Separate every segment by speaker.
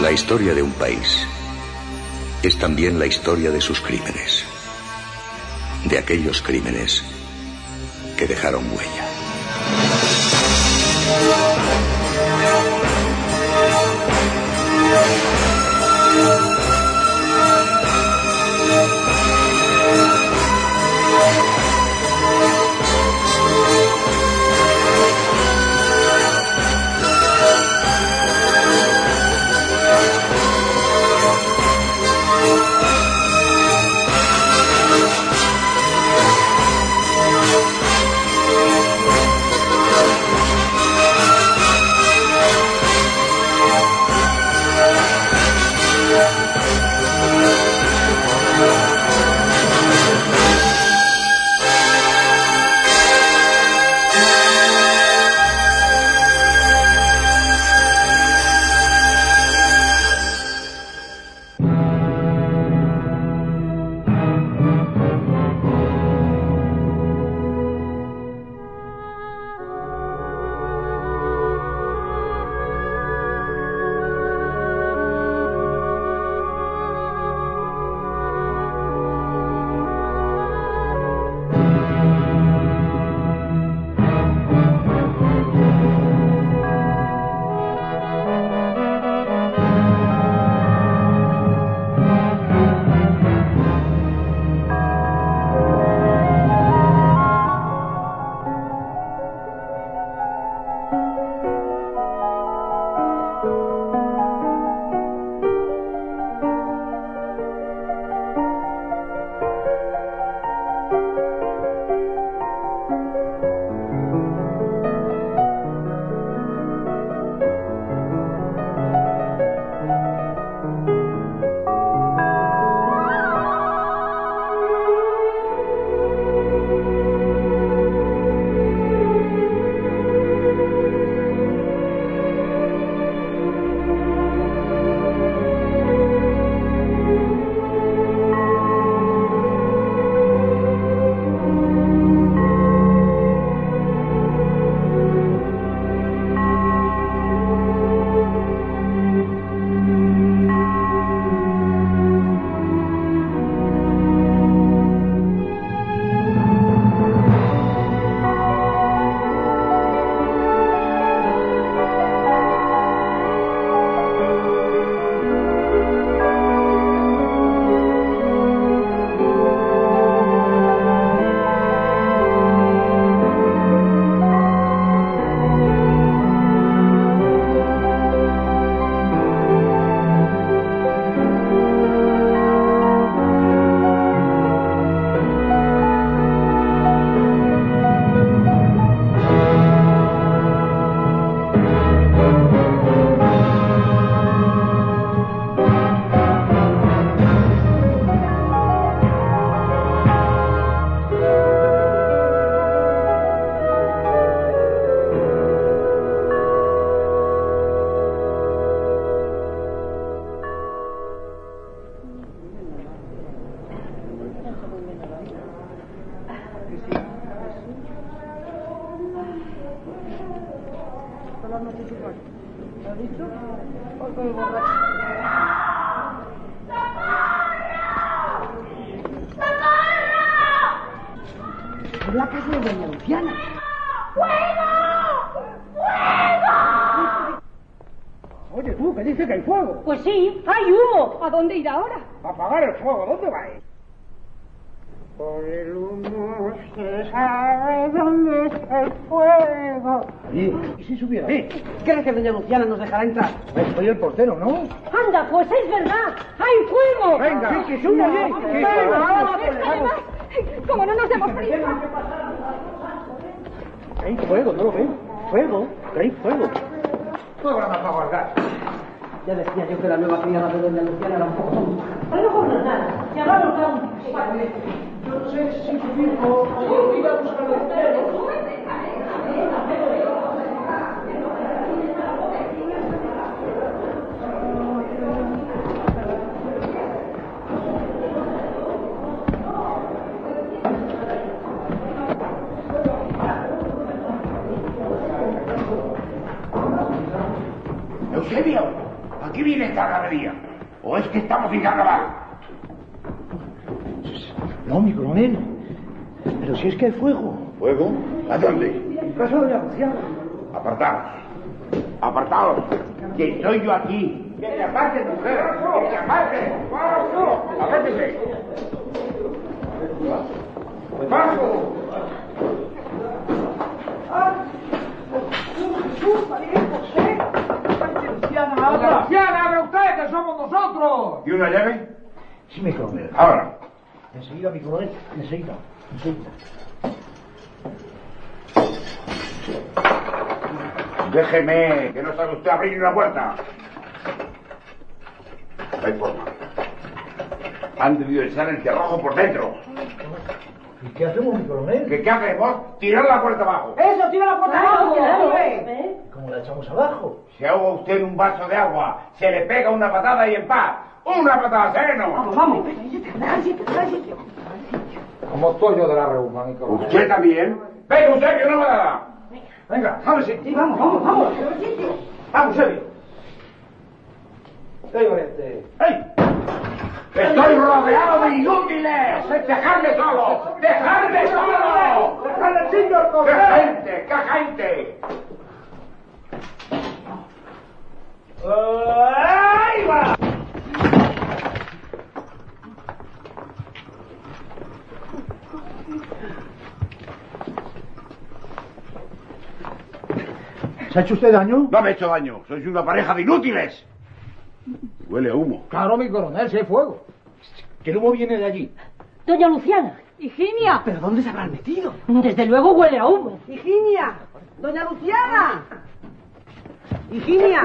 Speaker 1: La historia de un país es también la historia de sus crímenes, de aquellos crímenes que dejaron huella.
Speaker 2: ¿Crees que doña Luciana nos dejará entrar?
Speaker 3: Pues soy el portero, ¿no?
Speaker 4: Anda, pues es verdad. ¡Hay fuego!
Speaker 3: Venga,
Speaker 2: Sí, que sube.
Speaker 3: Sí,
Speaker 2: Venga,
Speaker 4: como no nos demos prisa.
Speaker 3: Hay fuego, ¿no lo ven? Fuego, hay fuego. Fuego nada más para guardar.
Speaker 2: Ya decía yo que la nueva criada de doña Luciana era un poco tonta.
Speaker 4: Pero no por nada. A un...
Speaker 3: Yo no sé si tu hijo ir a buscar el Eusebio, Aquí viene esta galería. ¿O es que estamos en carnaval?
Speaker 5: No, mi coronel. Pero si es que hay fuego.
Speaker 3: ¿Fuego? ¿A dónde?
Speaker 5: En casa de la Luciana.
Speaker 3: Apartaos. Apartaos. Que estoy yo aquí. Que te apartes, mujer. Que te apartes. Apártese. ¡Paso!
Speaker 6: ¡Luciana, abre usted, que somos nosotros!
Speaker 3: ¿Y una llave?
Speaker 5: Sí, mi coronel.
Speaker 3: Ahora.
Speaker 5: Enseguida, mi coronel. Enseguida. Enseguida.
Speaker 3: Déjeme, que no sabe usted abrir la puerta. No hay forma. Han debido echar el cerrojo por dentro.
Speaker 5: ¿Y qué hacemos, mi coronel?
Speaker 3: ¿Qué, qué hacemos? Tirar la puerta abajo.
Speaker 7: Eso, tira la puerta abajo.
Speaker 5: ¿Cómo la echamos abajo?
Speaker 3: Si ahoga usted en un vaso de agua, se le pega una patada y en paz. ¡Una patada, sereno!
Speaker 7: Vamos, vamos.
Speaker 6: Como estoy yo de la reuma, mi coronel.
Speaker 3: ¿Usted también? ¡Venga, usted, que una patada!
Speaker 5: Venga, jábese.
Speaker 7: Sí, vamos, vamos, vamos.
Speaker 5: Vamos, Evi.
Speaker 6: Estoy valiente.
Speaker 5: ¡Ey!
Speaker 3: ¡Estoy rodeado de inútiles! ¡Dejadme solo! ¡Dejadme solo!
Speaker 5: ¡Déjale al señor
Speaker 3: ¡Qué gente! ¡Qué gente!
Speaker 5: ¡Ahí va! ¿Se ha hecho usted daño?
Speaker 3: No me he hecho daño. Sois una pareja de inútiles. Huele a humo.
Speaker 6: Claro, mi coronel, si hay fuego.
Speaker 5: Que el humo viene de allí.
Speaker 8: Doña Luciana. Higinia.
Speaker 7: ¿Pero dónde se habrán metido?
Speaker 8: Desde luego huele a humo.
Speaker 7: Higinia. Doña Luciana. Higinia.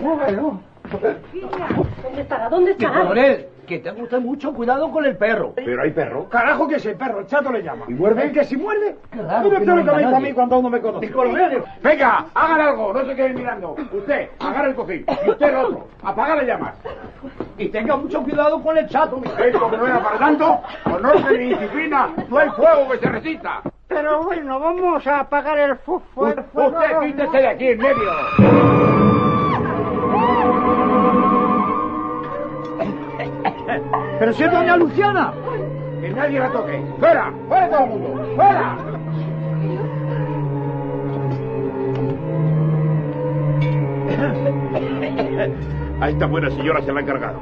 Speaker 6: Bueno.
Speaker 8: ¿Dónde estará? ¿Dónde
Speaker 5: Mi
Speaker 8: estará?
Speaker 5: coronel, que tenga usted mucho cuidado con el perro.
Speaker 3: ¿Pero hay perro?
Speaker 6: Carajo que es el perro, el chato le llama.
Speaker 3: ¿Y muerde?
Speaker 6: ¿El que si muerde?
Speaker 5: Qué raro
Speaker 6: Mira
Speaker 5: que
Speaker 6: usted
Speaker 5: no
Speaker 6: lo que me dijo a mí cuando uno me conoce.
Speaker 5: Coronel.
Speaker 3: Venga, hagan algo, no se queden mirando. Usted, agarra el cojín. Y usted el otro. Apaga las llamas.
Speaker 5: Y tenga mucho cuidado con el chato, mi
Speaker 3: Esto que no era para tanto, con orden y disciplina, no hay fuego que se resista.
Speaker 9: Pero bueno, vamos a apagar el fu- fu-
Speaker 3: Usted
Speaker 9: fuego.
Speaker 3: quítese de aquí en medio.
Speaker 5: Pero si es doña Luciana.
Speaker 3: Que nadie la toque. ¡Fuera! ¡Fuera todo el mundo! ¡Fuera! A esta buena señora se la han cargado.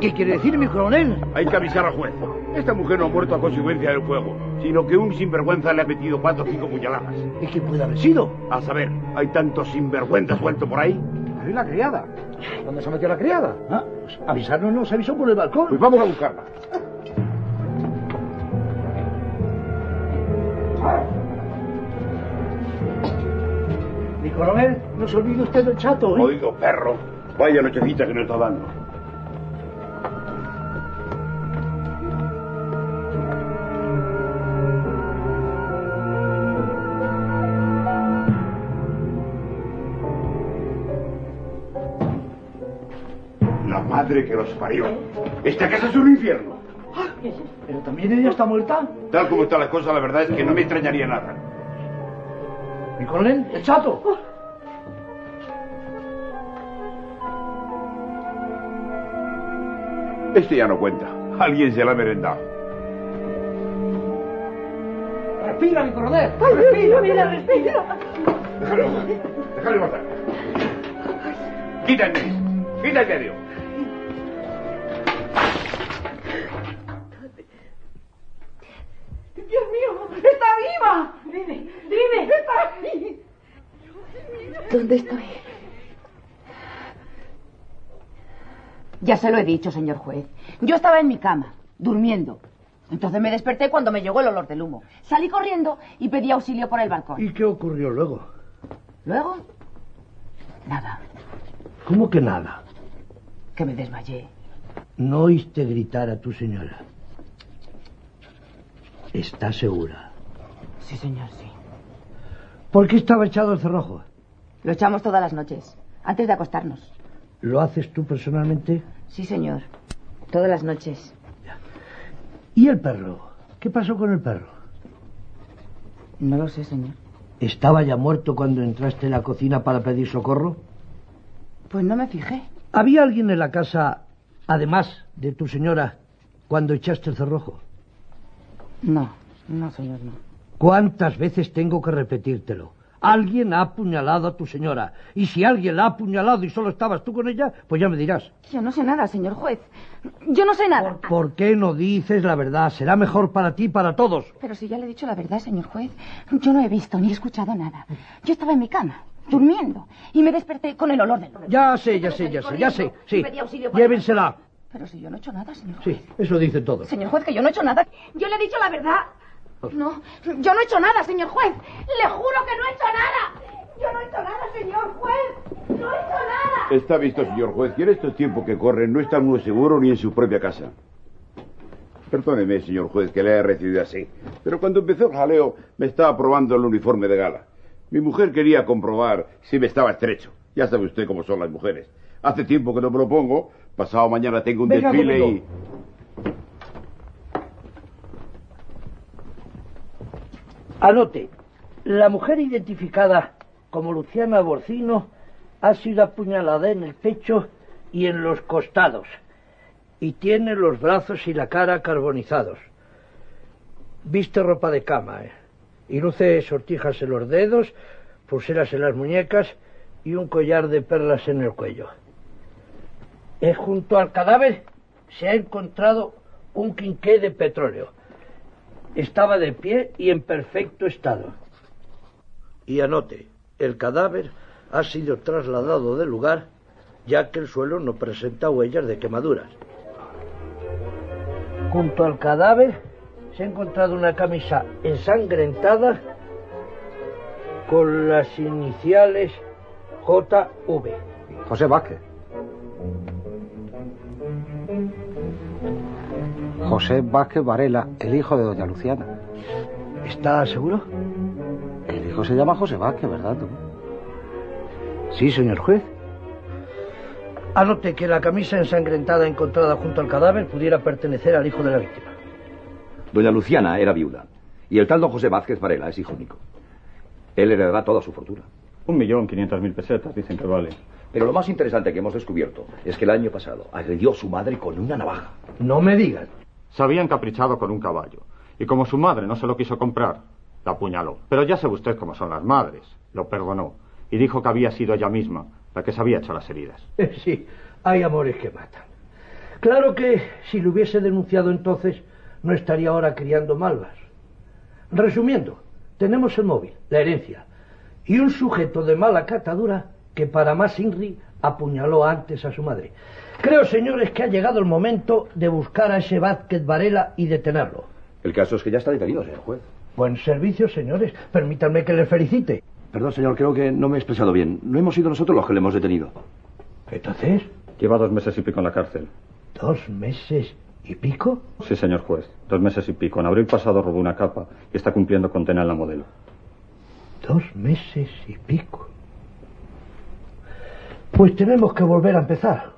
Speaker 5: ¿Qué quiere decir, mi coronel?
Speaker 3: Hay que avisar al juez. Esta mujer no ha muerto a consecuencia del fuego, sino que un sinvergüenza le ha metido cuatro o cinco puñaladas.
Speaker 5: ¿Y quién puede haber sido?
Speaker 3: A saber, hay tantos sinvergüenzas sueltos por ahí.
Speaker 6: Ahí la criada. ¿Dónde se metió la criada?
Speaker 5: Ah, pues avisarnos nos avisó por el balcón.
Speaker 3: Pues vamos a buscarla.
Speaker 5: Mi coronel, no se olvide usted del chato, ¿eh?
Speaker 3: Oigo, perro. Vaya nochecita que nos está dando. Madre que los parió. Esta casa es un infierno.
Speaker 5: Pero también ella está muerta.
Speaker 3: Tal como están las cosas, la verdad es que no me extrañaría nada.
Speaker 5: Mi coronel, el chato.
Speaker 3: Este ya no cuenta. Alguien se la ha merendado.
Speaker 6: Respira, mi coronel.
Speaker 8: Respira, mira, respira.
Speaker 3: Déjalo, déjalo matar. Quita el medio. Quita el medio.
Speaker 7: Dios
Speaker 10: ¿Dónde estoy? Ya se lo he dicho, señor juez. Yo estaba en mi cama, durmiendo. Entonces me desperté cuando me llegó el olor del humo. Salí corriendo y pedí auxilio por el balcón.
Speaker 5: ¿Y qué ocurrió luego?
Speaker 10: Luego, nada,
Speaker 5: ¿Cómo que nada?
Speaker 10: que me desmayé.
Speaker 5: No oíste gritar a tu señora. ¿Está segura?
Speaker 10: Sí, señor, sí.
Speaker 5: ¿Por qué estaba echado el cerrojo?
Speaker 10: Lo echamos todas las noches, antes de acostarnos.
Speaker 5: ¿Lo haces tú personalmente?
Speaker 10: Sí, señor. Todas las noches.
Speaker 5: ¿Y el perro? ¿Qué pasó con el perro?
Speaker 10: No lo sé, señor.
Speaker 5: ¿Estaba ya muerto cuando entraste en la cocina para pedir socorro?
Speaker 10: Pues no me fijé.
Speaker 5: ¿Había alguien en la casa, además de tu señora, cuando echaste el cerrojo?
Speaker 10: No, no, señor, no.
Speaker 5: ¿Cuántas veces tengo que repetírtelo? Alguien ha apuñalado a tu señora. Y si alguien la ha apuñalado y solo estabas tú con ella, pues ya me dirás.
Speaker 10: Yo no sé nada, señor juez. Yo no sé nada.
Speaker 5: ¿Por qué no dices la verdad? Será mejor para ti y para todos.
Speaker 10: Pero si ya le he dicho la verdad, señor juez, yo no he visto ni he escuchado nada. Yo estaba en mi cama, durmiendo, y me desperté con el olor del...
Speaker 5: Ya sé, ya sé, ya sé, ya sé. Sí, llévensela.
Speaker 10: Pero si yo no he hecho nada, señor juez.
Speaker 5: Sí, eso dicen todos.
Speaker 10: Señor juez, que yo no he hecho nada. Yo le he dicho la verdad. No, yo no he hecho nada, señor juez. Le juro que no he hecho nada. Yo no he hecho nada, señor juez. No he hecho nada.
Speaker 3: Está visto, señor juez, que en estos tiempos que corren no está uno seguro ni en su propia casa. Perdóneme, señor juez, que le haya recibido así. Pero cuando empezó el jaleo, me estaba probando el uniforme de gala. Mi mujer quería comprobar si me estaba estrecho. Ya sabe usted cómo son las mujeres. Hace tiempo que no me lo pongo. Pasado mañana tengo un
Speaker 5: Venga
Speaker 3: desfile
Speaker 5: conmigo.
Speaker 3: y...
Speaker 5: Anote, la mujer identificada como Luciana Borcino ha sido apuñalada en el pecho y en los costados y tiene los brazos y la cara carbonizados. Viste ropa de cama ¿eh? y luce sortijas en los dedos, pulseras en las muñecas y un collar de perlas en el cuello. Eh, junto al cadáver se ha encontrado un quinqué de petróleo. Estaba de pie y en perfecto estado. Y anote, el cadáver ha sido trasladado del lugar ya que el suelo no presenta huellas de quemaduras. Junto al cadáver se ha encontrado una camisa ensangrentada con las iniciales JV.
Speaker 11: José Vázquez. José Vázquez Varela, el hijo de doña Luciana.
Speaker 5: ¿Está seguro?
Speaker 11: El hijo se llama José Vázquez, ¿verdad tú?
Speaker 5: Sí, señor juez. Anote que la camisa ensangrentada encontrada junto al cadáver pudiera pertenecer al hijo de la víctima.
Speaker 12: Doña Luciana era viuda y el tal don José Vázquez Varela es hijo único. Él heredará toda su fortuna.
Speaker 13: Un millón quinientas mil pesetas, dicen que vale.
Speaker 12: Pero lo más interesante que hemos descubierto es que el año pasado agredió a su madre con una navaja.
Speaker 5: No me digan.
Speaker 13: Se había encaprichado con un caballo. Y como su madre no se lo quiso comprar, la apuñaló. Pero ya sabe usted cómo son las madres. Lo perdonó. Y dijo que había sido ella misma la que se había hecho las heridas.
Speaker 5: Sí, hay amores que matan. Claro que si lo hubiese denunciado entonces, no estaría ahora criando malvas. Resumiendo, tenemos el móvil, la herencia, y un sujeto de mala catadura que para más Inri apuñaló antes a su madre. Creo, señores, que ha llegado el momento de buscar a ese Vázquez Varela y detenerlo.
Speaker 12: El caso es que ya está detenido, señor juez.
Speaker 5: Buen servicio, señores. Permítanme que le felicite.
Speaker 12: Perdón, señor, creo que no me he expresado bien. No hemos sido nosotros los que le hemos detenido.
Speaker 5: ¿Entonces?
Speaker 13: Lleva dos meses y pico en la cárcel.
Speaker 5: ¿Dos meses y pico?
Speaker 13: Sí, señor juez. Dos meses y pico. En abril pasado robó una capa y está cumpliendo condena en la modelo.
Speaker 5: Dos meses y pico. Pues tenemos que volver a empezar.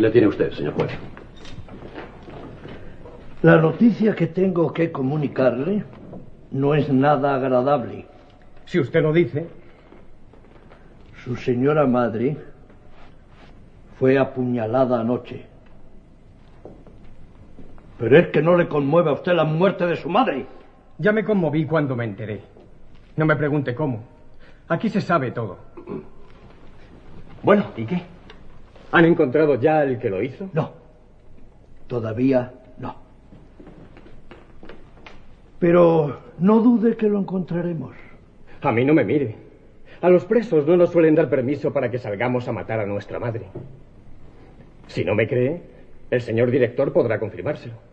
Speaker 12: Aquí la tiene usted, señor juez.
Speaker 5: La noticia que tengo que comunicarle no es nada agradable.
Speaker 14: Si usted lo dice.
Speaker 5: Su señora madre fue apuñalada anoche. Pero es que no le conmueve a usted la muerte de su madre.
Speaker 14: Ya me conmoví cuando me enteré. No me pregunte cómo. Aquí se sabe todo. Bueno, ¿y qué? ¿Han encontrado ya el que lo hizo?
Speaker 5: No. Todavía no. Pero no dude que lo encontraremos.
Speaker 14: A mí no me mire. A los presos no nos suelen dar permiso para que salgamos a matar a nuestra madre. Si no me cree, el señor director podrá confirmárselo.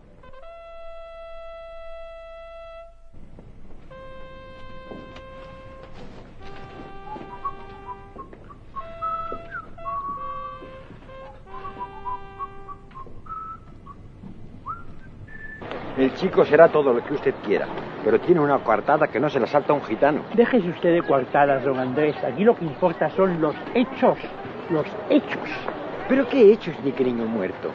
Speaker 15: Chico será todo lo que usted quiera, pero tiene una coartada que no se la salta un gitano.
Speaker 9: Déjese usted de coartadas, don Andrés. Aquí lo que importa son los hechos. Los hechos.
Speaker 15: ¿Pero qué he hecho es ni niño muerto?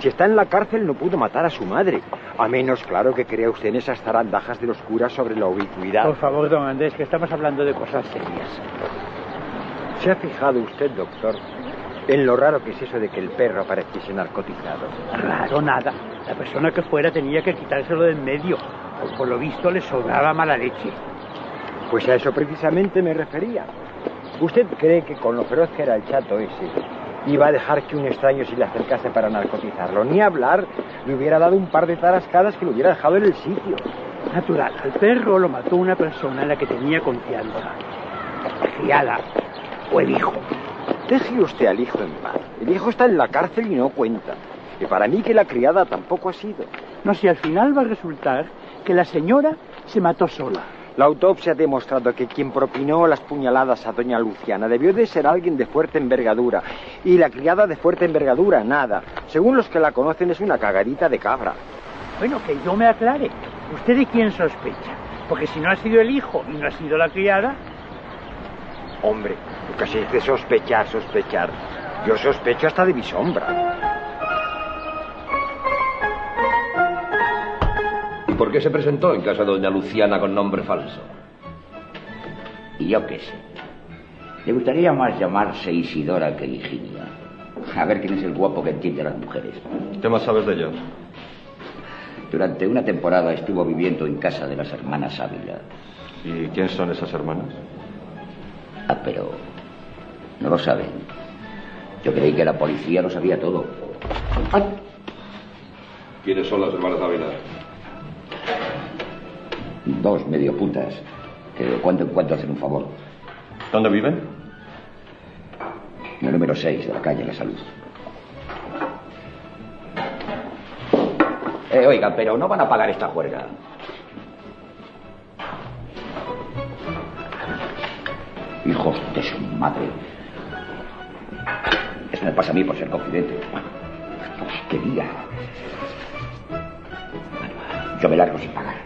Speaker 15: Si está en la cárcel no pudo matar a su madre. A menos, claro, que crea usted en esas zarandajas de los curas sobre la ubicuidad.
Speaker 9: Por favor, don Andrés, que estamos hablando de cosas serias.
Speaker 15: ¿Se ha fijado usted, doctor, en lo raro que es eso de que el perro apareciese narcotizado?
Speaker 9: Raro nada. La persona que fuera tenía que quitárselo de en medio. O por lo visto le sobraba mala leche.
Speaker 15: Pues a eso precisamente me refería. ¿Usted cree que con lo feroz que era el chato ese, iba a dejar que un extraño se le acercase para narcotizarlo? Ni hablar, le hubiera dado un par de tarascadas que lo hubiera dejado en el sitio.
Speaker 9: Natural, al perro lo mató una persona en la que tenía confianza. Criada o el hijo.
Speaker 15: Deje usted al hijo en paz. El hijo está en la cárcel y no cuenta. Y para mí que la criada tampoco ha sido.
Speaker 9: No sé, al final va a resultar que la señora se mató sola.
Speaker 15: La autopsia ha demostrado que quien propinó las puñaladas a doña Luciana debió de ser alguien de fuerte envergadura. Y la criada de fuerte envergadura, nada. Según los que la conocen, es una cagadita de cabra.
Speaker 9: Bueno, que yo me aclare. ¿Usted de quién sospecha? Porque si no ha sido el hijo y no ha sido la criada...
Speaker 15: Hombre, nunca se dice sospechar, sospechar. Yo sospecho hasta de mi sombra.
Speaker 12: ¿Y por qué se presentó en casa de doña Luciana con nombre falso?
Speaker 16: Y yo qué sé. Le gustaría más llamarse Isidora que Virginia. A ver quién es el guapo que entiende a las mujeres.
Speaker 12: ¿Qué más sabes de ellos?
Speaker 16: Durante una temporada estuvo viviendo en casa de las hermanas Ávila.
Speaker 12: ¿Y quién son esas hermanas?
Speaker 16: Ah, pero no lo saben. Yo creí que la policía lo sabía todo. ¡Ay!
Speaker 12: ¿Quiénes son las hermanas Ávila?
Speaker 16: Dos medio putas que de cuando en cuando hacen un favor.
Speaker 12: ¿Dónde viven?
Speaker 16: En el número 6 de la calle La Salud. Eh, oiga, pero no van a pagar esta juerga. Hijos de su madre. Eso me pasa a mí por ser confidente. ¿Qué día? Bueno, yo me largo sin pagar.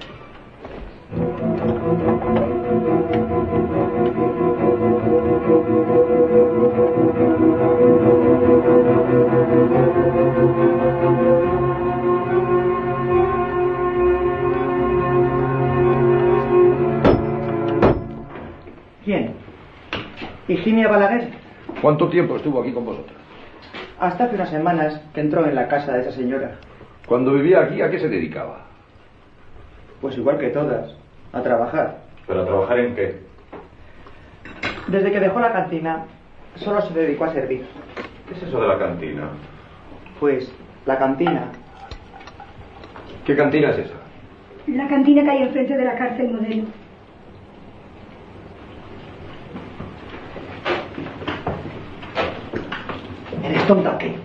Speaker 7: ¿Quién? Higinia Balaguer.
Speaker 12: ¿Cuánto tiempo estuvo aquí con vosotros?
Speaker 7: Hasta hace unas semanas que entró en la casa de esa señora.
Speaker 12: Cuando vivía aquí, ¿a qué se dedicaba?
Speaker 7: Pues igual que todas, a trabajar.
Speaker 12: ¿Pero a trabajar en qué?
Speaker 7: Desde que dejó la cantina, solo se dedicó a servir.
Speaker 12: ¿Qué es eso de la cantina?
Speaker 7: Pues, la cantina.
Speaker 12: ¿Qué cantina es esa?
Speaker 8: La cantina que hay enfrente de la cárcel modelo.
Speaker 7: ¿Eres tonta o qué?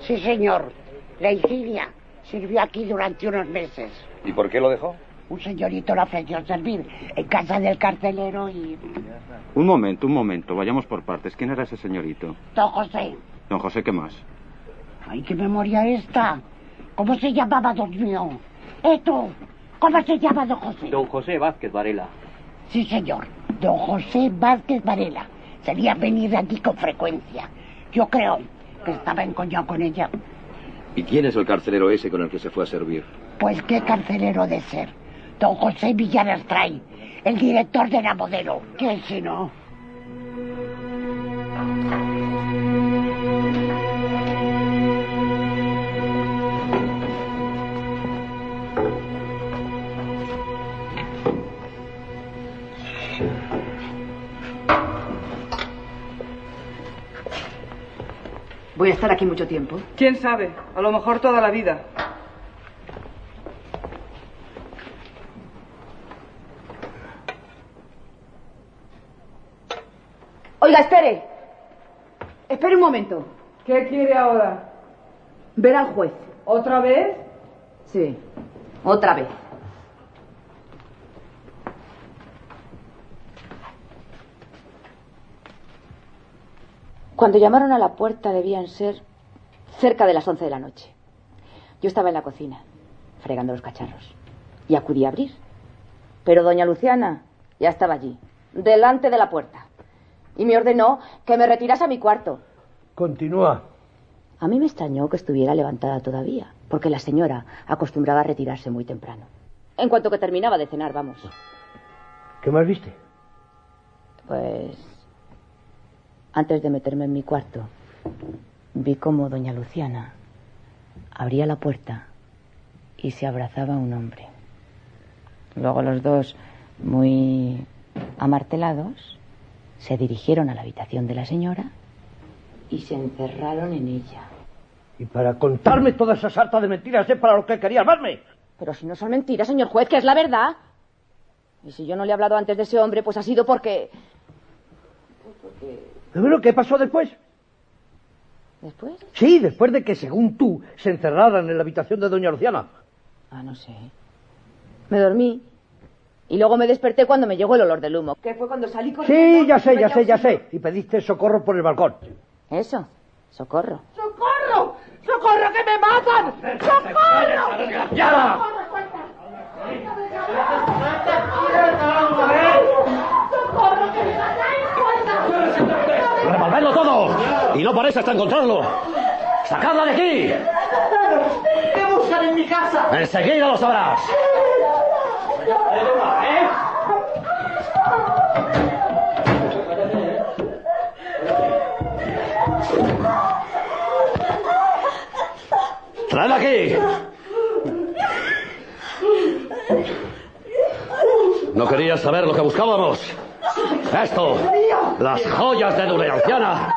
Speaker 2: Sí, señor. La Higinia sirvió aquí durante unos meses.
Speaker 12: ¿Y por qué lo dejó?
Speaker 2: Un señorito le ofreció servir en casa del carcelero y...
Speaker 13: Un momento, un momento. Vayamos por partes. ¿Quién era ese señorito?
Speaker 2: Don José.
Speaker 13: Don José, ¿qué más?
Speaker 2: Ay, qué memoria esta. ¿Cómo se llamaba, Dios mío? ¿Eh, tú? ¿Cómo se llama Don José?
Speaker 17: Don José Vázquez Varela.
Speaker 2: Sí, señor. Don José Vázquez Varela. Sería venir aquí con frecuencia. Yo creo que estaba encoñado con ella.
Speaker 12: ¿Y quién es el carcelero ese con el que se fue a servir?
Speaker 2: Pues qué carcelero de ser. Don José Villar Astray, el director de la modelo. ¿Quién si no?
Speaker 10: ¿Voy a estar aquí mucho tiempo?
Speaker 18: ¿Quién sabe? A lo mejor toda la vida.
Speaker 10: Oiga, espere. Espere un momento.
Speaker 18: ¿Qué quiere ahora?
Speaker 10: Ver al juez.
Speaker 18: ¿Otra vez?
Speaker 10: Sí, otra vez.
Speaker 19: Cuando llamaron a la puerta debían ser cerca de las once de la noche.
Speaker 10: Yo estaba en la cocina, fregando los cacharros, y acudí a abrir. Pero doña Luciana ya estaba allí, delante de la puerta, y me ordenó que me retirase a mi cuarto.
Speaker 5: Continúa.
Speaker 10: A mí me extrañó que estuviera levantada todavía, porque la señora acostumbraba a retirarse muy temprano. En cuanto que terminaba de cenar, vamos.
Speaker 5: ¿Qué más viste?
Speaker 10: Pues antes de meterme en mi cuarto, vi como doña Luciana abría la puerta y se abrazaba a un hombre. Luego los dos, muy amartelados, se dirigieron a la habitación de la señora y se encerraron en ella.
Speaker 5: Y para contarme toda esa sarta de mentiras es para lo que querías verme.
Speaker 10: Pero si no son mentiras, señor juez, que es la verdad. Y si yo no le he hablado antes de ese hombre, pues ha sido porque... pues porque...
Speaker 5: ¿Pero qué pasó después?
Speaker 10: ¿Después?
Speaker 5: Sí, después de que, según tú, se encerraran en la habitación de doña Luciana.
Speaker 10: Ah, no sé. Me dormí. Y luego me desperté cuando me llegó el olor del humo.
Speaker 20: Que fue cuando salí corriendo.
Speaker 5: Sí, ya sé, ya sé, ya sé. Y pediste socorro por el balcón.
Speaker 10: Eso, socorro.
Speaker 21: ¡Socorro! ¡Socorro, que me matan! ¡Socorro!
Speaker 5: ¡Desgraciada!
Speaker 21: ¡Socorro, que me matan!
Speaker 19: ¡Revolvedlo todo! Y no paréis hasta encontrarlo. ¡Sacadla de aquí!
Speaker 21: ¿Qué buscan en mi casa?
Speaker 19: Enseguida lo sabrás. ¡Traedla aquí! ¿No querías saber lo que buscábamos? Esto, las joyas de Duleanciana.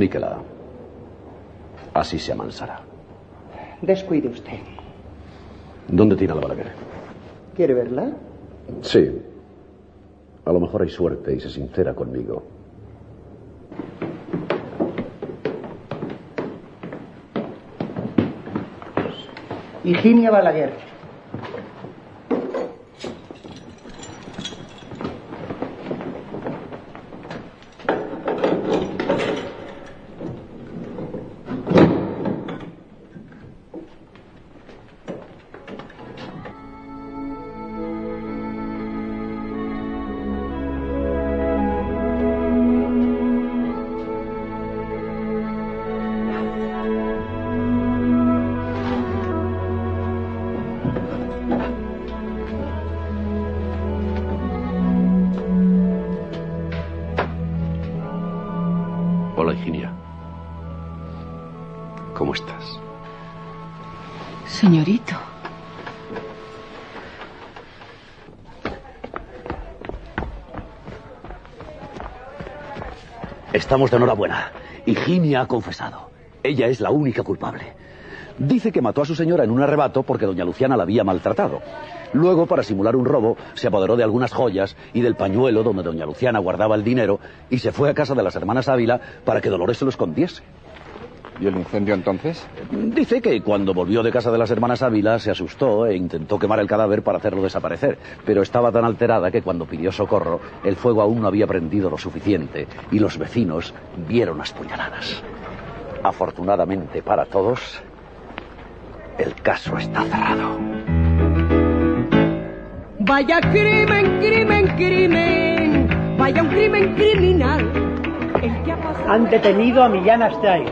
Speaker 19: Incomuníquela. Así se amansará.
Speaker 7: Descuide usted.
Speaker 19: ¿Dónde tiene la Balaguer?
Speaker 7: ¿Quiere verla?
Speaker 19: Sí. A lo mejor hay suerte y se sincera conmigo.
Speaker 7: Higinia Balaguer.
Speaker 19: ¿Cómo estás?
Speaker 10: Señorito.
Speaker 19: Estamos de enhorabuena. Higinia ha confesado. Ella es la única culpable. Dice que mató a su señora en un arrebato porque doña Luciana la había maltratado. Luego, para simular un robo, se apoderó de algunas joyas y del pañuelo donde doña Luciana guardaba el dinero y se fue a casa de las hermanas Ávila para que Dolores se lo escondiese.
Speaker 22: ¿Y el incendio entonces?
Speaker 19: Dice que cuando volvió de casa de las hermanas Ávila se asustó e intentó quemar el cadáver para hacerlo desaparecer, pero estaba tan alterada que cuando pidió socorro el fuego aún no había prendido lo suficiente y los vecinos vieron las puñaladas. Afortunadamente para todos, el caso está cerrado.
Speaker 23: Vaya crimen, crimen, crimen. Vaya un crimen criminal.
Speaker 9: Han detenido a Millán Astray.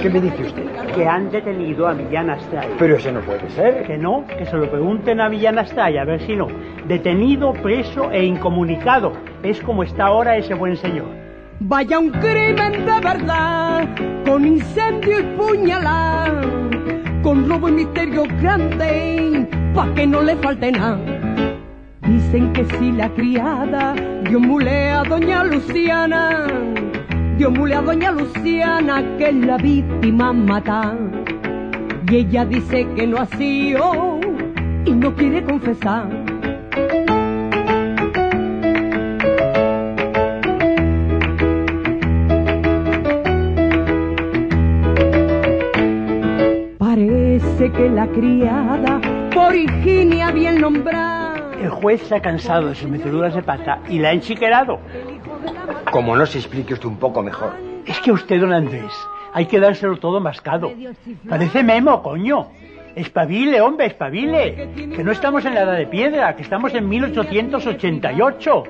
Speaker 9: ¿Qué me dice usted? Que han detenido a Millán Astray.
Speaker 15: Pero eso no puede ser.
Speaker 9: Que no, que se lo pregunten a Millán Astray, a ver si no. Detenido, preso e incomunicado. Es como está ahora ese buen señor.
Speaker 23: Vaya un crimen de verdad. Con incendio y puñalada. Con robo y misterio grande. Pa' que no le falte nada. Dicen que si la criada dio mulé a doña Luciana, dio mule a doña Luciana que es la víctima mata. Y ella dice que no ha sido y no quiere confesar. Parece que la criada por Higinia bien nombrada.
Speaker 9: El juez se ha cansado de sus meceduras de pata y la ha enchiquerado.
Speaker 15: Como no se explique usted un poco mejor.
Speaker 9: Es que usted, don Andrés, hay que dárselo todo mascado. Parece memo, coño. Espabile, hombre, espabile. Que no estamos en la edad de piedra, que estamos en 1888.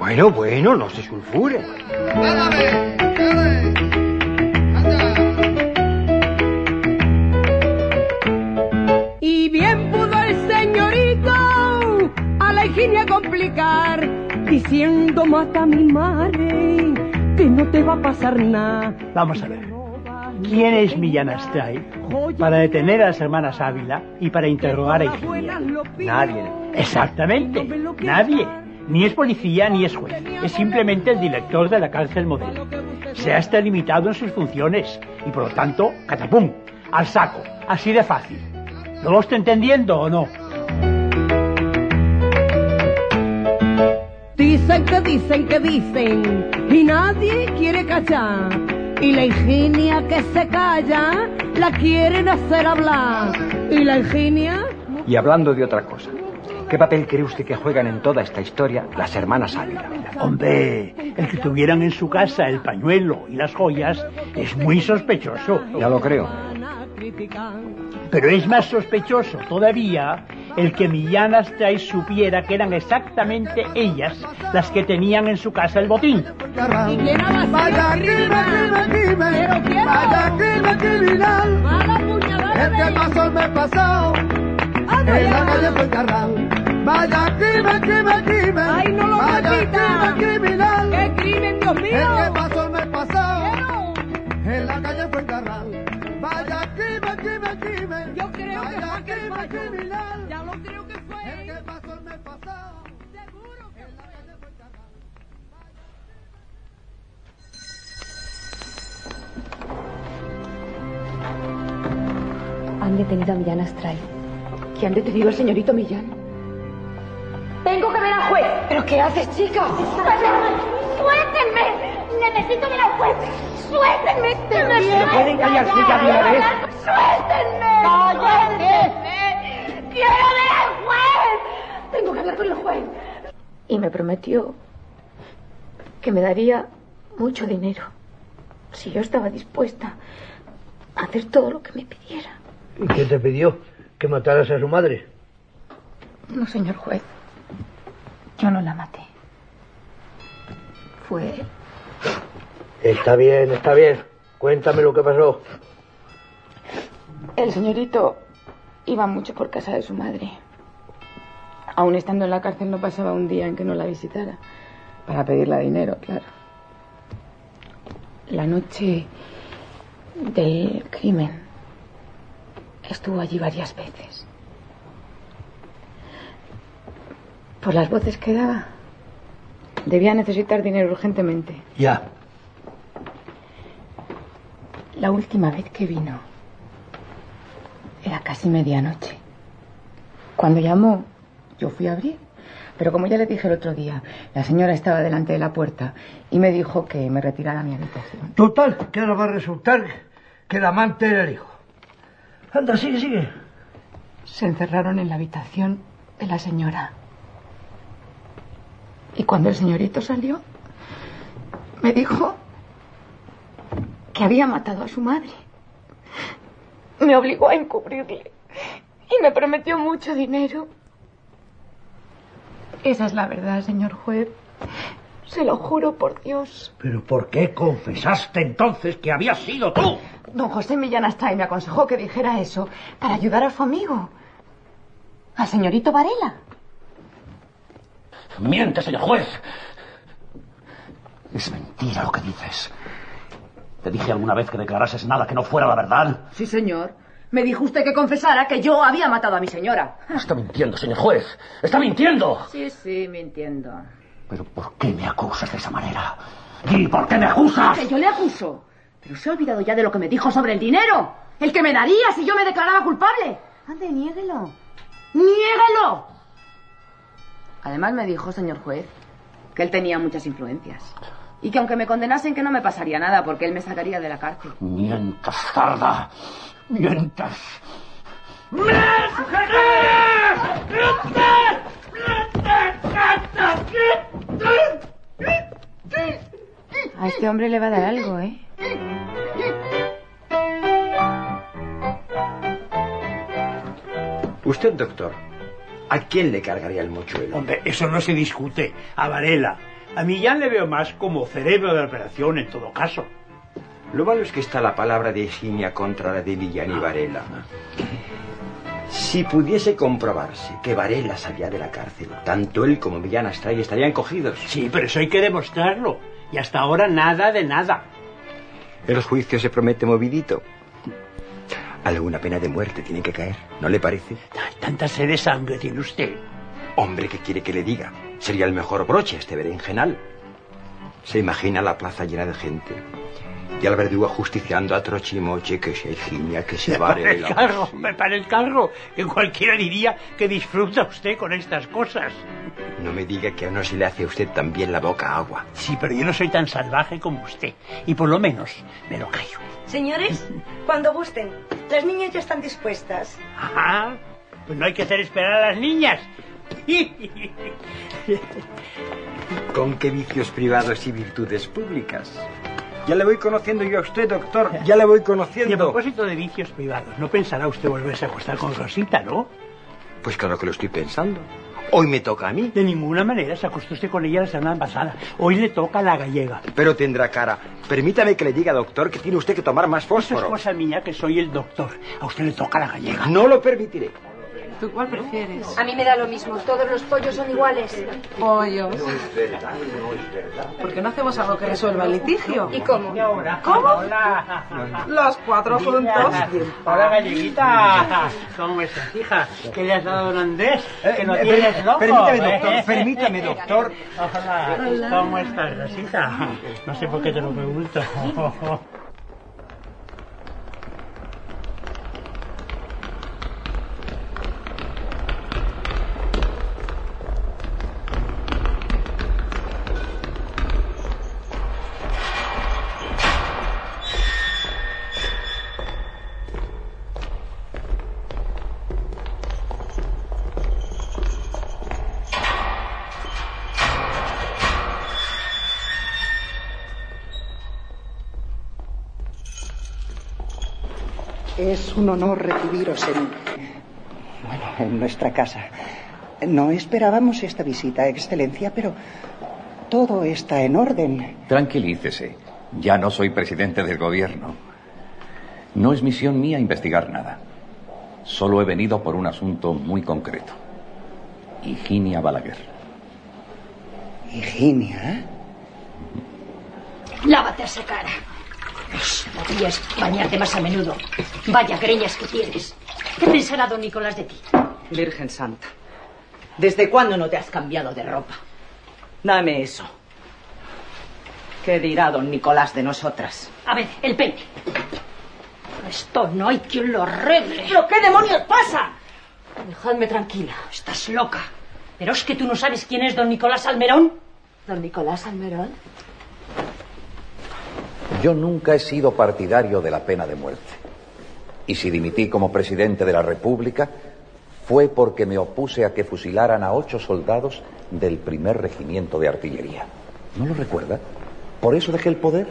Speaker 15: Bueno, bueno, no se sulfure.
Speaker 23: Y bien pudo el señorito a la Higinia complicar, diciendo mata mi madre, que no te va a pasar nada.
Speaker 9: Vamos a ver. ¿Quién es Millán Astray para detener a las hermanas Ávila y para interrogar a Higinia?
Speaker 15: Nadie.
Speaker 9: Exactamente, nadie. Ni es policía ni es juez. Es simplemente el director de la cárcel modelo. Se ha está limitado en sus funciones y por lo tanto, catapum, al saco. Así de fácil. ¿Lo está entendiendo o no?
Speaker 23: Dicen que dicen que dicen y nadie quiere callar. Y la Higinia que se calla la quieren hacer hablar. Y la Higinia
Speaker 15: Y hablando de otra cosa, ¿qué papel cree usted que juegan en toda esta historia las hermanas Ávila?
Speaker 9: Hombre, el que tuvieran en su casa el pañuelo y las joyas es muy sospechoso.
Speaker 15: Ya lo creo.
Speaker 9: Pero es más sospechoso todavía el que Millán Astray supiera que eran exactamente ellas las que tenían en su casa el botín.
Speaker 23: Vaya crimen, crimen, crimen. Ay, no lo Vaya criminal. ¿Qué crimen, Dios mío? El que pasó el mes pasado. En la calle Fuencarral. Vaya crimen, crimen, crimen. Yo creo que fue crimen criminal. Ya lo creo que fue. El que pasó el mes pasado. Seguro que.
Speaker 10: Han detenido a Millán Astray. ¿Que han detenido al señorito Millán?
Speaker 24: Tengo que ver al juez.
Speaker 10: ¿Pero qué haces, chica?
Speaker 24: ¡Suéltenme! Necesito ver al juez. ¡Suéltenme! ¡Que me
Speaker 5: ¿Se pueden callarse ya de una vez?
Speaker 24: ¡Suéltenme! ¡Suéltenme! ¡Quiero ver al juez! Tengo que hablar con el juez.
Speaker 10: Y me prometió que me daría mucho dinero si yo estaba dispuesta a hacer todo lo que me pidiera.
Speaker 5: ¿Y qué te pidió? ¿Que mataras a su madre?
Speaker 10: No, señor juez. Yo no la maté. Fue él.
Speaker 5: Está bien, está bien. Cuéntame lo que pasó.
Speaker 10: El señorito iba mucho por casa de su madre. Aún estando en la cárcel no pasaba un día en que no la visitara. Para pedirle dinero, claro. La noche del crimen estuvo allí varias veces. Por las voces que daba, debía necesitar dinero urgentemente.
Speaker 5: Ya.
Speaker 10: La última vez que vino era casi medianoche. Cuando llamó, yo fui a abrir. Pero como ya le dije el otro día, la señora estaba delante de la puerta y me dijo que me retirara a mi habitación.
Speaker 5: Total, que ahora va a resultar que el amante era el hijo. Anda, sigue, sigue.
Speaker 10: Se encerraron en la habitación de la señora. Y cuando el señorito salió, me dijo que había matado a su madre. Me obligó a encubrirle y me prometió mucho dinero. Esa es la verdad, señor juez. Se lo juro por Dios.
Speaker 5: ¿Pero por qué confesaste entonces que habías sido tú?
Speaker 10: Don José Millán Astray me aconsejó que dijera eso para ayudar a su amigo, al señorito Varela.
Speaker 17: Miente, señor juez. Es mentira lo que dices. ¿Te dije alguna vez que declarases nada que no fuera la verdad?
Speaker 25: Sí, señor. Me dijo usted que confesara que yo había matado a mi señora.
Speaker 17: Está mintiendo, señor juez. Está mintiendo.
Speaker 25: Sí, sí, mintiendo.
Speaker 17: Pero ¿por qué me acusas de esa manera?
Speaker 5: ¿Y por qué me acusas?
Speaker 25: Que yo le acuso. Pero se ha olvidado ya de lo que me dijo sobre el dinero. El que me daría si yo me declaraba culpable. Ande, niéguelo. ¡Niéguelo! Además me dijo, señor juez, que él tenía muchas influencias. Y que aunque me condenasen que no me pasaría nada porque él me sacaría de la cárcel.
Speaker 5: Mientas, tarda. Mientas.
Speaker 10: A este hombre le va a dar algo, ¿eh?
Speaker 15: Usted, doctor, ¿a quién le cargaría el mochuelo?
Speaker 9: Hombre, eso no se discute. A Varela. A Millán le veo más como cerebro de operación en todo caso.
Speaker 15: Lo malo es que está la palabra de Eginia contra la de Millán y Varela. Si pudiese comprobarse que Varela salía de la cárcel, tanto él como Millán Astray estarían cogidos.
Speaker 9: Sí, pero eso hay que demostrarlo. Y hasta ahora nada de nada.
Speaker 15: En los juicios se promete movidito. Alguna pena de muerte tiene que caer, ¿no le parece?
Speaker 9: Tanta sed de sangre tiene usted.
Speaker 15: Hombre, ¿qué quiere que le diga? Sería el mejor broche este berenjenal. Se imagina la plaza llena de gente. Y al verdugo justiciando a Trochimoche, que se Eginia, que se
Speaker 9: Me para el carro, me para el carro. Que cualquiera diría que disfruta usted con estas cosas.
Speaker 15: No me diga que a uno se le hace a usted también la boca agua.
Speaker 9: Sí, pero yo no soy tan salvaje como usted. Y por lo menos me lo callo.
Speaker 4: Señores, cuando gusten. Las niñas ya están dispuestas.
Speaker 9: Ajá. Pues no hay que hacer esperar a las niñas.
Speaker 15: ¿Con qué vicios privados y virtudes públicas? Ya le voy conociendo yo a usted, doctor. Ya le voy
Speaker 9: Y a
Speaker 15: conociendo.
Speaker 9: propósito de vicios privados, ¿no pensará usted volverse a acostar con Rosita, no?
Speaker 15: Pues claro que lo estoy pensando. Hoy me toca a mí.
Speaker 9: De ninguna manera se acostó usted con ella la semana pasada. Hoy le toca a la gallega.
Speaker 15: Pero tendrá cara. Permítame que le diga, doctor, que tiene usted que tomar más
Speaker 9: Eso es
Speaker 15: fósforo.
Speaker 9: cosa mía que soy el doctor. A usted le toca la gallega.
Speaker 15: No lo permitiré.
Speaker 25: ¿Tú cuál prefieres?
Speaker 4: A mí me da lo mismo. Todos los pollos son iguales.
Speaker 25: Pollos.
Speaker 15: es verdad, no es verdad.
Speaker 25: ¿Por qué no hacemos algo que resuelva el litigio?
Speaker 4: ¿Y cómo?
Speaker 25: ¿Cómo? Los cuatro juntos.
Speaker 9: Hola, galleguita. ¿Cómo estás, hija? ¿Qué le has dado a don Andrés? Que no
Speaker 15: Eh,
Speaker 9: tienes loco.
Speaker 15: permítame,
Speaker 9: ¿eh?
Speaker 15: doctor, permítame, doctor.
Speaker 9: Hola. ¿Cómo estás, Rosita? No sé por qué te lo pregunto.
Speaker 2: Es un honor recibiros en. Bueno, en nuestra casa. No esperábamos esta visita, Excelencia, pero todo está en orden.
Speaker 1: Tranquilícese. Ya no soy presidente del gobierno. No es misión mía investigar nada. Solo he venido por un asunto muy concreto. Higinia Balaguer.
Speaker 2: Higinia.
Speaker 4: Lávate esa cara. Podrías bañarte más a menudo. Vaya greñas que tienes. ¿Qué pensará don Nicolás de ti?
Speaker 25: Virgen Santa. ¿Desde cuándo no te has cambiado de ropa? Dame eso. ¿Qué dirá don Nicolás de nosotras?
Speaker 4: A ver, el peine. Esto no hay quien lo arregle. ¿Pero qué demonios pasa? Dejadme tranquila. Estás loca. ¿Pero es que tú no sabes quién es don Nicolás Almerón? ¿Don Nicolás Almerón?
Speaker 1: Yo nunca he sido partidario de la pena de muerte. Y si dimití como presidente de la República, fue porque me opuse a que fusilaran a ocho soldados del primer regimiento de artillería. ¿No lo recuerda? Por eso dejé el poder.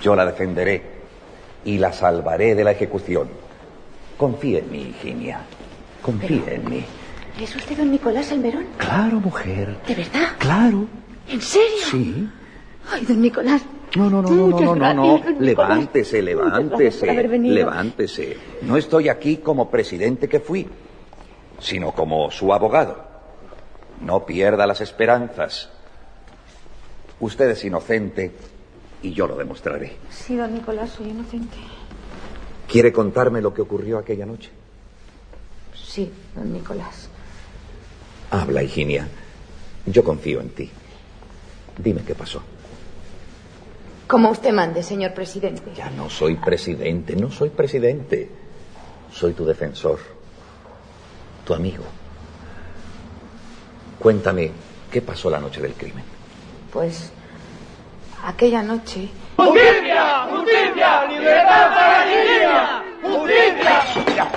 Speaker 1: Yo la defenderé y la salvaré de la ejecución. Confíe en mí, Higinia. Confíe en mí.
Speaker 4: ¿Es usted don Nicolás Almerón?
Speaker 1: Claro, mujer.
Speaker 4: ¿De verdad?
Speaker 1: Claro.
Speaker 4: ¿En serio?
Speaker 1: Sí.
Speaker 4: Ay, don Nicolás.
Speaker 1: No, no, no, no, no, no, no. Levántese, levántese. Levántese. No estoy aquí como presidente que fui, sino como su abogado. No pierda las esperanzas. Usted es inocente y yo lo demostraré.
Speaker 4: Sí, don Nicolás, soy inocente.
Speaker 1: ¿Quiere contarme lo que ocurrió aquella noche?
Speaker 4: Sí, don Nicolás.
Speaker 1: Habla, Higinia. Yo confío en ti. Dime qué pasó.
Speaker 25: Como usted mande, señor presidente.
Speaker 1: Ya no soy presidente, no soy presidente. Soy tu defensor, tu amigo. Cuéntame, ¿qué pasó la noche del crimen?
Speaker 25: Pues aquella noche...
Speaker 23: ¡Justicia! ¡Justicia! ¡Libertad para Virginia! ¡Justicia!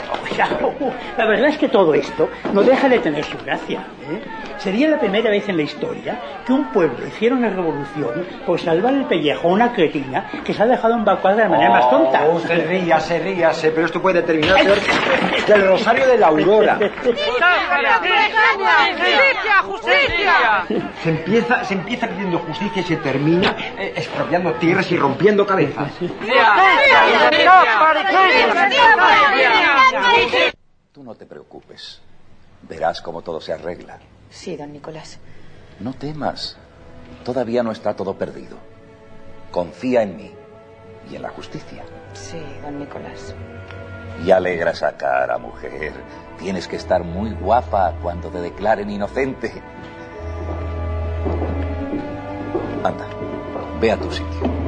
Speaker 9: La verdad es que todo esto no deja de tener su gracia. ¿eh? Sería la primera vez en la historia que un pueblo hiciera una revolución por salvar el pellejo a una cretina que se ha dejado evacuar de la manera más tonta.
Speaker 15: Oh, usted ríase, ríase, pero esto puede terminar peor que el rosario de la aurora.
Speaker 23: ¡Justicia! ¡Justicia!
Speaker 15: Se empieza, se empieza pidiendo justicia y se termina eh, expropiando tierras y rompiendo cabezas.
Speaker 1: Tú no te preocupes. Verás cómo todo se arregla.
Speaker 25: Sí, don Nicolás.
Speaker 1: No temas. Todavía no está todo perdido. Confía en mí y en la justicia.
Speaker 25: Sí, don Nicolás.
Speaker 1: Y alegra esa cara, mujer. Tienes que estar muy guapa cuando te declaren inocente. Anda, ve a tu sitio.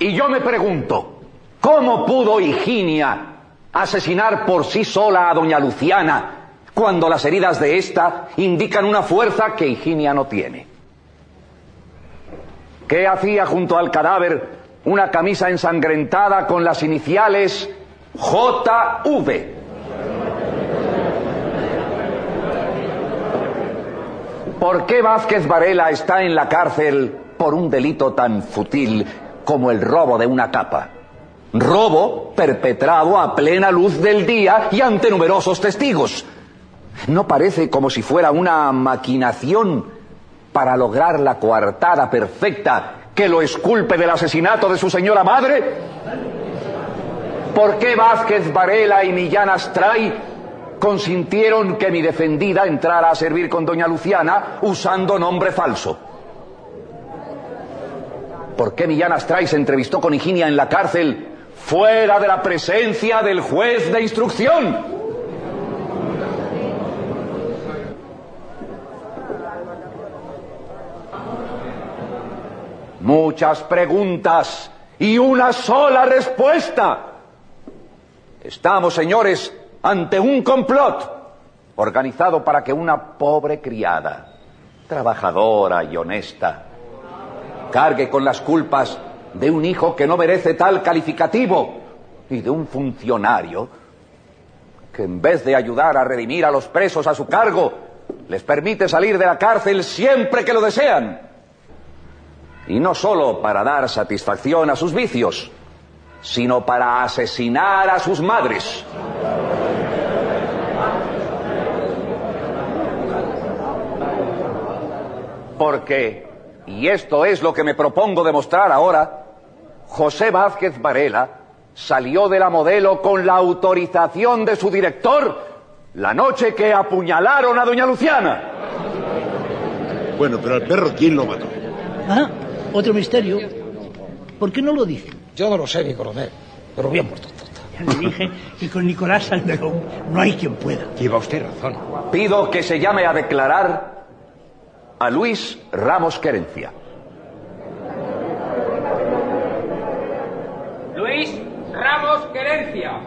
Speaker 17: Y yo me pregunto, ¿cómo pudo Higinia asesinar por sí sola a doña Luciana cuando las heridas de ésta indican una fuerza que Higinia no tiene? ¿Qué hacía junto al cadáver una camisa ensangrentada con las iniciales JV? ¿Por qué Vázquez Varela está en la cárcel por un delito tan fútil como el robo de una capa? Robo perpetrado a plena luz del día y ante numerosos testigos. ¿No parece como si fuera una maquinación para lograr la coartada perfecta que lo esculpe del asesinato de su señora madre? ¿Por qué Vázquez Varela y Millán Astray consintieron que mi defendida entrara a servir con doña Luciana usando nombre falso? ¿Por qué Millán Astray se entrevistó con Higinia en la cárcel fuera de la presencia del juez de instrucción? Muchas preguntas y una sola respuesta. Estamos, señores, ante un complot organizado para que una pobre criada, trabajadora y honesta, cargue con las culpas de un hijo que no merece tal calificativo y de un funcionario que en vez de ayudar a redimir a los presos a su cargo, les permite salir de la cárcel siempre que lo desean. Y no solo para dar satisfacción a sus vicios, sino para asesinar a sus madres. Porque, y esto es lo que me propongo demostrar ahora, José Vázquez Varela salió de la modelo con la autorización de su director la noche que apuñalaron a doña Luciana.
Speaker 26: Bueno, pero al perro, ¿quién lo mató?
Speaker 5: Ah, otro misterio. ¿Por qué no lo dicen?
Speaker 11: Yo no lo sé, mi coronel, pero bien muerto.
Speaker 9: Ya le dije que con Nicolás Salmerón no hay quien pueda.
Speaker 11: Lleva usted razón.
Speaker 17: Pido que se llame a declarar a Luis Ramos Querencia.
Speaker 27: Luis Ramos Querencia.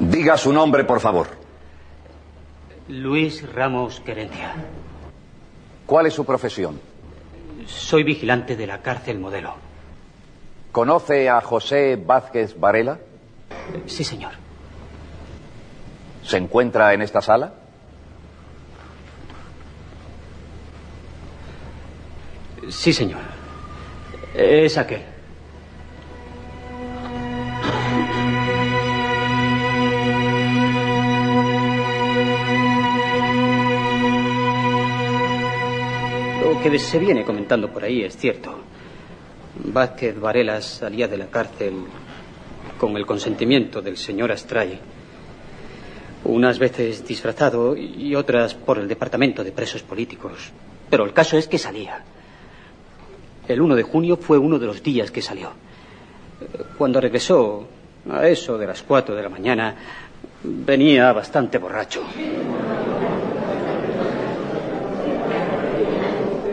Speaker 17: Diga su nombre, por favor.
Speaker 28: Luis Ramos Querencia.
Speaker 17: ¿Cuál es su profesión?
Speaker 28: Soy vigilante de la cárcel modelo.
Speaker 17: ¿Conoce a José Vázquez Varela?
Speaker 28: Sí, señor.
Speaker 17: ¿Se encuentra en esta sala?
Speaker 28: Sí, señor. Es aquel. Que se viene comentando por ahí es cierto. Vázquez Varela salía de la cárcel con el consentimiento del señor Astray. Unas veces disfrazado y otras por el Departamento de Presos Políticos. Pero el caso es que salía. El 1 de junio fue uno de los días que salió. Cuando regresó, a eso de las 4 de la mañana, venía bastante borracho.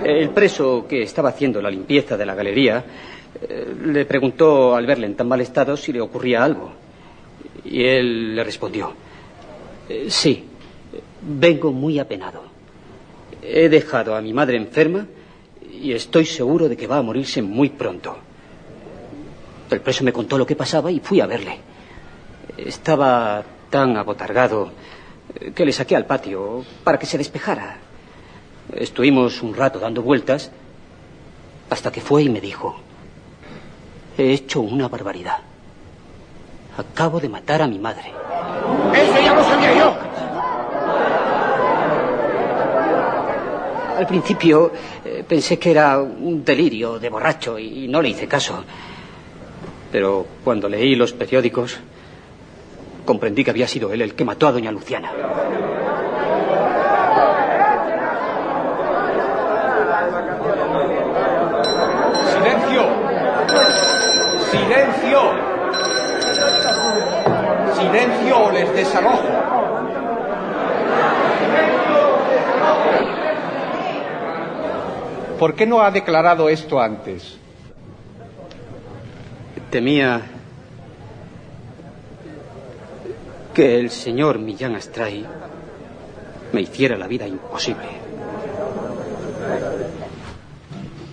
Speaker 28: El preso que estaba haciendo la limpieza de la galería eh, le preguntó al verle en tan mal estado si le ocurría algo. Y él le respondió, "Eh, sí, vengo muy apenado. He dejado a mi madre enferma y estoy seguro de que va a morirse muy pronto. El preso me contó lo que pasaba y fui a verle. Estaba tan abotargado eh, que le saqué al patio para que se despejara. Estuvimos un rato dando vueltas hasta que fue y me dijo, he hecho una barbaridad. Acabo de matar a mi madre.
Speaker 3: ¡Eso ya lo sabía yo!
Speaker 28: Al principio eh, pensé que era un delirio de borracho y no le hice caso. Pero cuando leí los periódicos, comprendí que había sido él el que mató a doña Luciana.
Speaker 27: ¡Silencio! ¡Silencio! ¡Silencio o les desalojo! ¿Por qué no ha declarado esto antes?
Speaker 28: Temía que el señor Millán Astray me hiciera la vida imposible.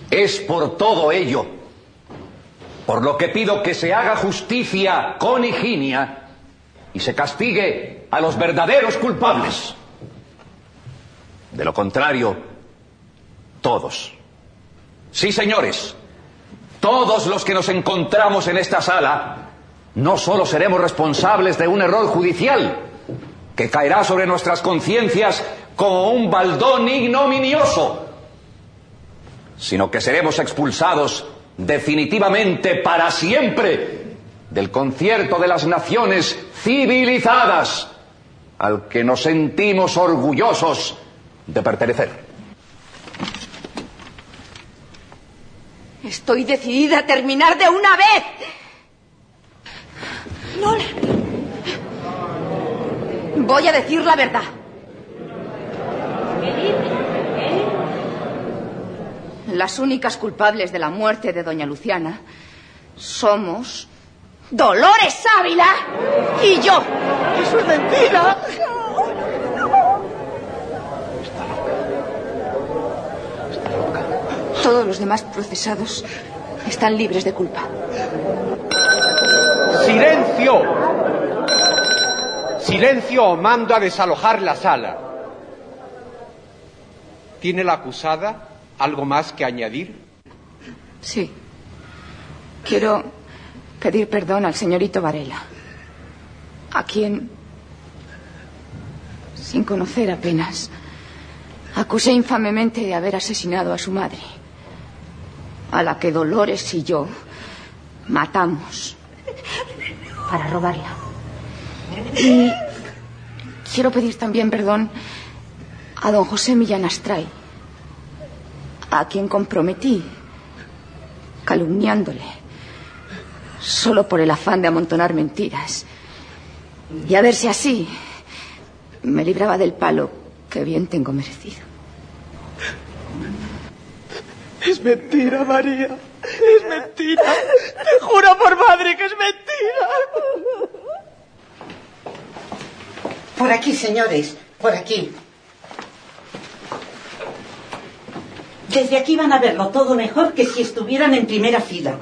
Speaker 17: Es por todo ello, por lo que pido que se haga justicia con Higinia y se castigue a los verdaderos culpables. De lo contrario, todos, sí señores, todos los que nos encontramos en esta sala, no solo seremos responsables de un error judicial que caerá sobre nuestras conciencias como un baldón ignominioso, sino que seremos expulsados definitivamente para siempre del concierto de las naciones civilizadas al que nos sentimos orgullosos de pertenecer.
Speaker 10: Estoy decidida a terminar de una vez. Lola. Voy a decir la verdad. Las únicas culpables de la muerte de doña Luciana somos Dolores Ávila y yo. ¡Eso es mentira! Todos los demás procesados están libres de culpa.
Speaker 27: ¡Silencio! ¡Silencio o mando a desalojar la sala! ¿Tiene la acusada algo más que añadir?
Speaker 10: Sí. Quiero pedir perdón al señorito Varela, a quien, sin conocer apenas, acusé infamemente de haber asesinado a su madre, a la que Dolores y yo matamos para robarla. Y quiero pedir también perdón a don José Millán Astray, a quien comprometí, calumniándole, solo por el afán de amontonar mentiras. Y a ver si así me libraba del palo que bien tengo merecido.
Speaker 29: Es mentira, María. Es mentira. Te juro por madre que es mentira.
Speaker 30: Por aquí, señores, por aquí. Desde aquí van a verlo todo mejor que si estuvieran en primera fila.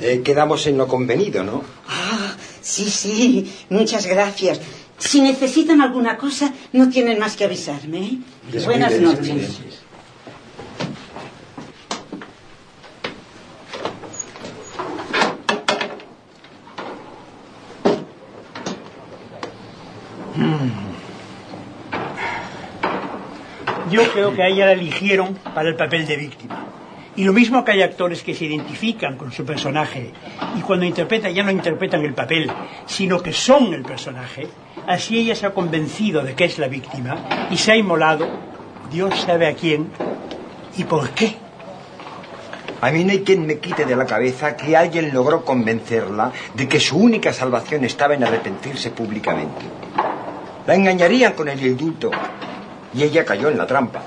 Speaker 15: Eh, quedamos en lo convenido, ¿no?
Speaker 30: Ah, sí, sí, muchas gracias. Si necesitan alguna cosa, no tienen más que avisarme. ¿eh? Buenas noches.
Speaker 9: Yo creo que a ella la eligieron para el papel de víctima. Y lo mismo que hay actores que se identifican con su personaje y cuando interpretan ya no interpretan el papel, sino que son el personaje, así ella se ha convencido de que es la víctima y se ha inmolado, Dios sabe a quién y por qué.
Speaker 15: A mí no hay quien me quite de la cabeza que alguien logró convencerla de que su única salvación estaba en arrepentirse públicamente. La engañarían con el indulto y ella cayó en la trampa.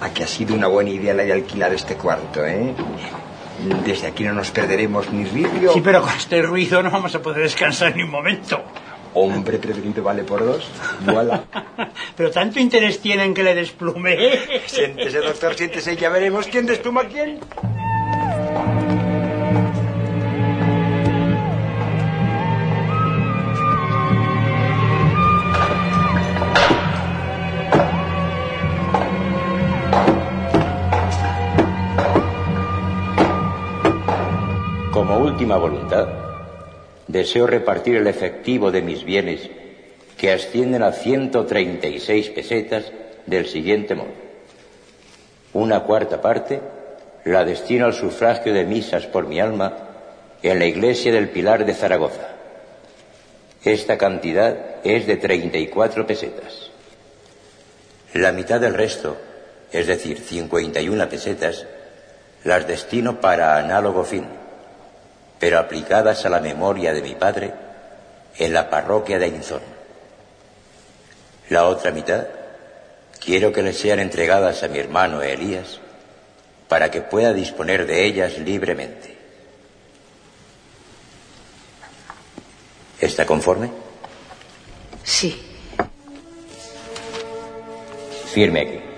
Speaker 15: A que ha sido una buena idea la de alquilar este cuarto, ¿eh? Desde aquí no nos perderemos ni río.
Speaker 9: Sí, pero con este ruido no vamos a poder descansar ni un momento.
Speaker 15: Hombre preferido vale por dos. Voilà.
Speaker 9: Pero tanto interés tienen que le desplume.
Speaker 15: Siéntese, doctor, siéntese ya veremos quién despluma a quién.
Speaker 31: Última voluntad, deseo repartir el efectivo de mis bienes, que ascienden a 136 pesetas, del siguiente modo. Una cuarta parte la destino al sufragio de misas por mi alma en la iglesia del Pilar de Zaragoza. Esta cantidad es de 34 pesetas. La mitad del resto, es decir, 51 pesetas, las destino para análogo fin pero aplicadas a la memoria de mi padre en la parroquia de Inzón. La otra mitad quiero que le sean entregadas a mi hermano Elías para que pueda disponer de ellas libremente. ¿Está conforme?
Speaker 24: Sí.
Speaker 31: Firme aquí.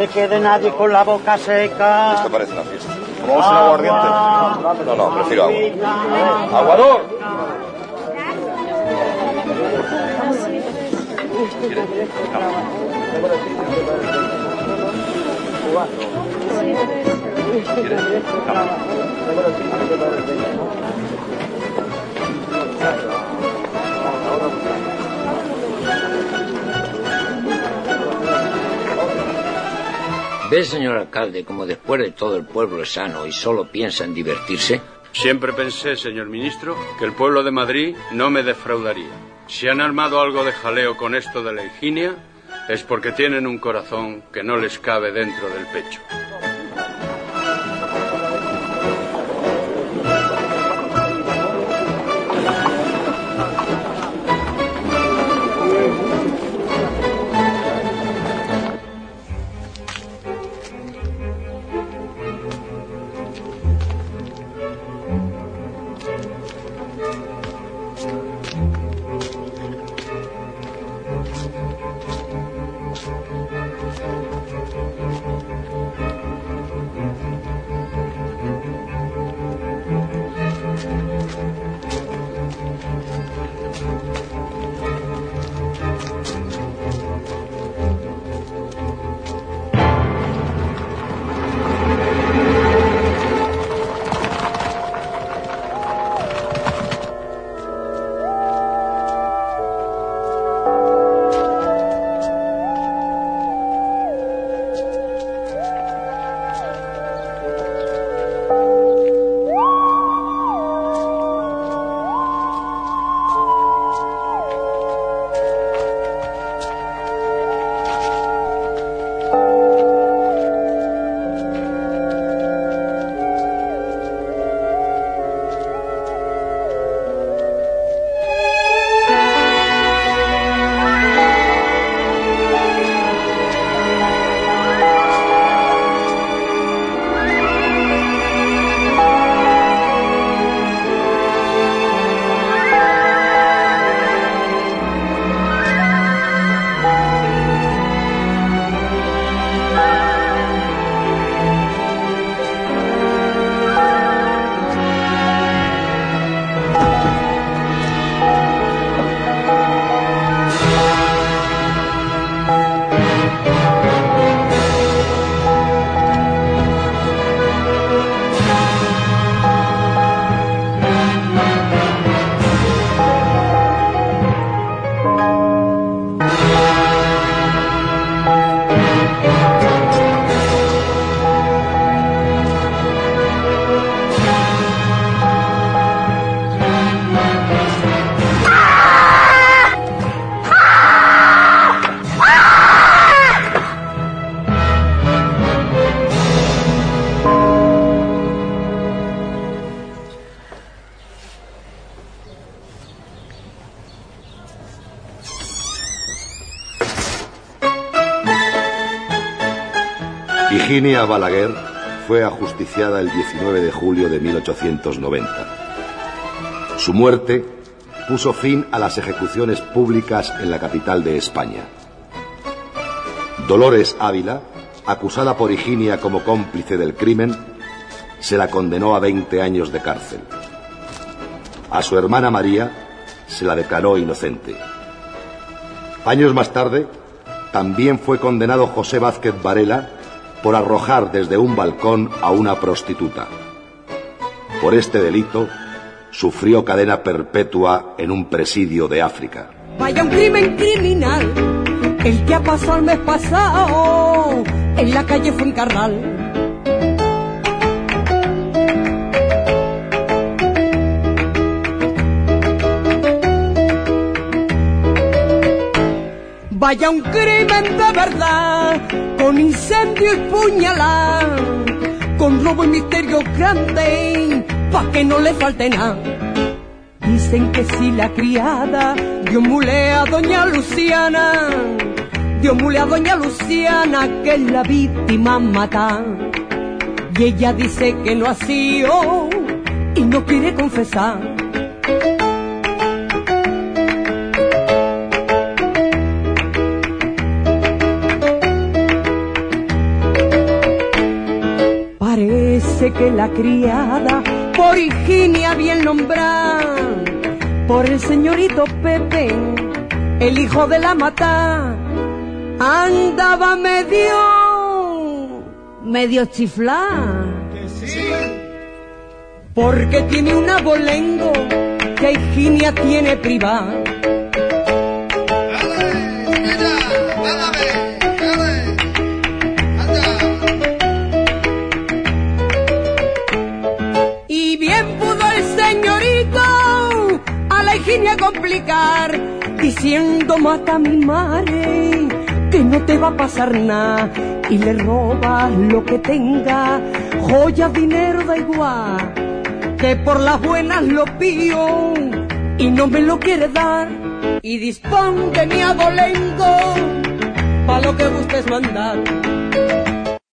Speaker 9: Se quede nadie con la boca seca.
Speaker 26: Esto parece una fiesta. ¿Tomamos un aguardiente? No, no, prefiero agua. ¡Aguador!
Speaker 31: ¿Ve, señor alcalde, como después de todo el pueblo es sano y solo piensa en divertirse?
Speaker 32: Siempre pensé, señor ministro, que el pueblo de Madrid no me defraudaría. Si han armado algo de jaleo con esto de la higinia, es porque tienen un corazón que no les cabe dentro del pecho.
Speaker 33: Higinia Balaguer fue ajusticiada el 19 de julio de 1890. Su muerte puso fin a las ejecuciones públicas en la capital de España. Dolores Ávila, acusada por Higinia como cómplice del crimen, se la condenó a 20 años de cárcel. A su hermana María se la declaró inocente. Años más tarde, también fue condenado José Vázquez Varela por arrojar desde un balcón a una prostituta. Por este delito, sufrió cadena perpetua en un presidio de África.
Speaker 23: Vaya un crimen criminal, el que ha pasado el mes pasado en la calle Fuencarral. Vaya un crimen de verdad, con incendio y puñalada, con robo y misterio grande, pa' que no le falte nada. Dicen que si la criada dio mule a doña Luciana, dio mule a doña Luciana, que es la víctima mata. Y ella dice que no ha sido y no quiere confesar. Que la criada, por Higinia bien nombrada, por el señorito Pepe, el hijo de la mata, andaba medio, medio chiflá. Porque tiene un abolengo que Higinia tiene privada. Diciendo mata a mi madre, que no te va a pasar nada. Y le roba lo que tenga, joyas, dinero, da igual, que por las buenas lo pío y no me lo quiere dar. Y dispón de mi abolengo, pa' lo que gustes mandar.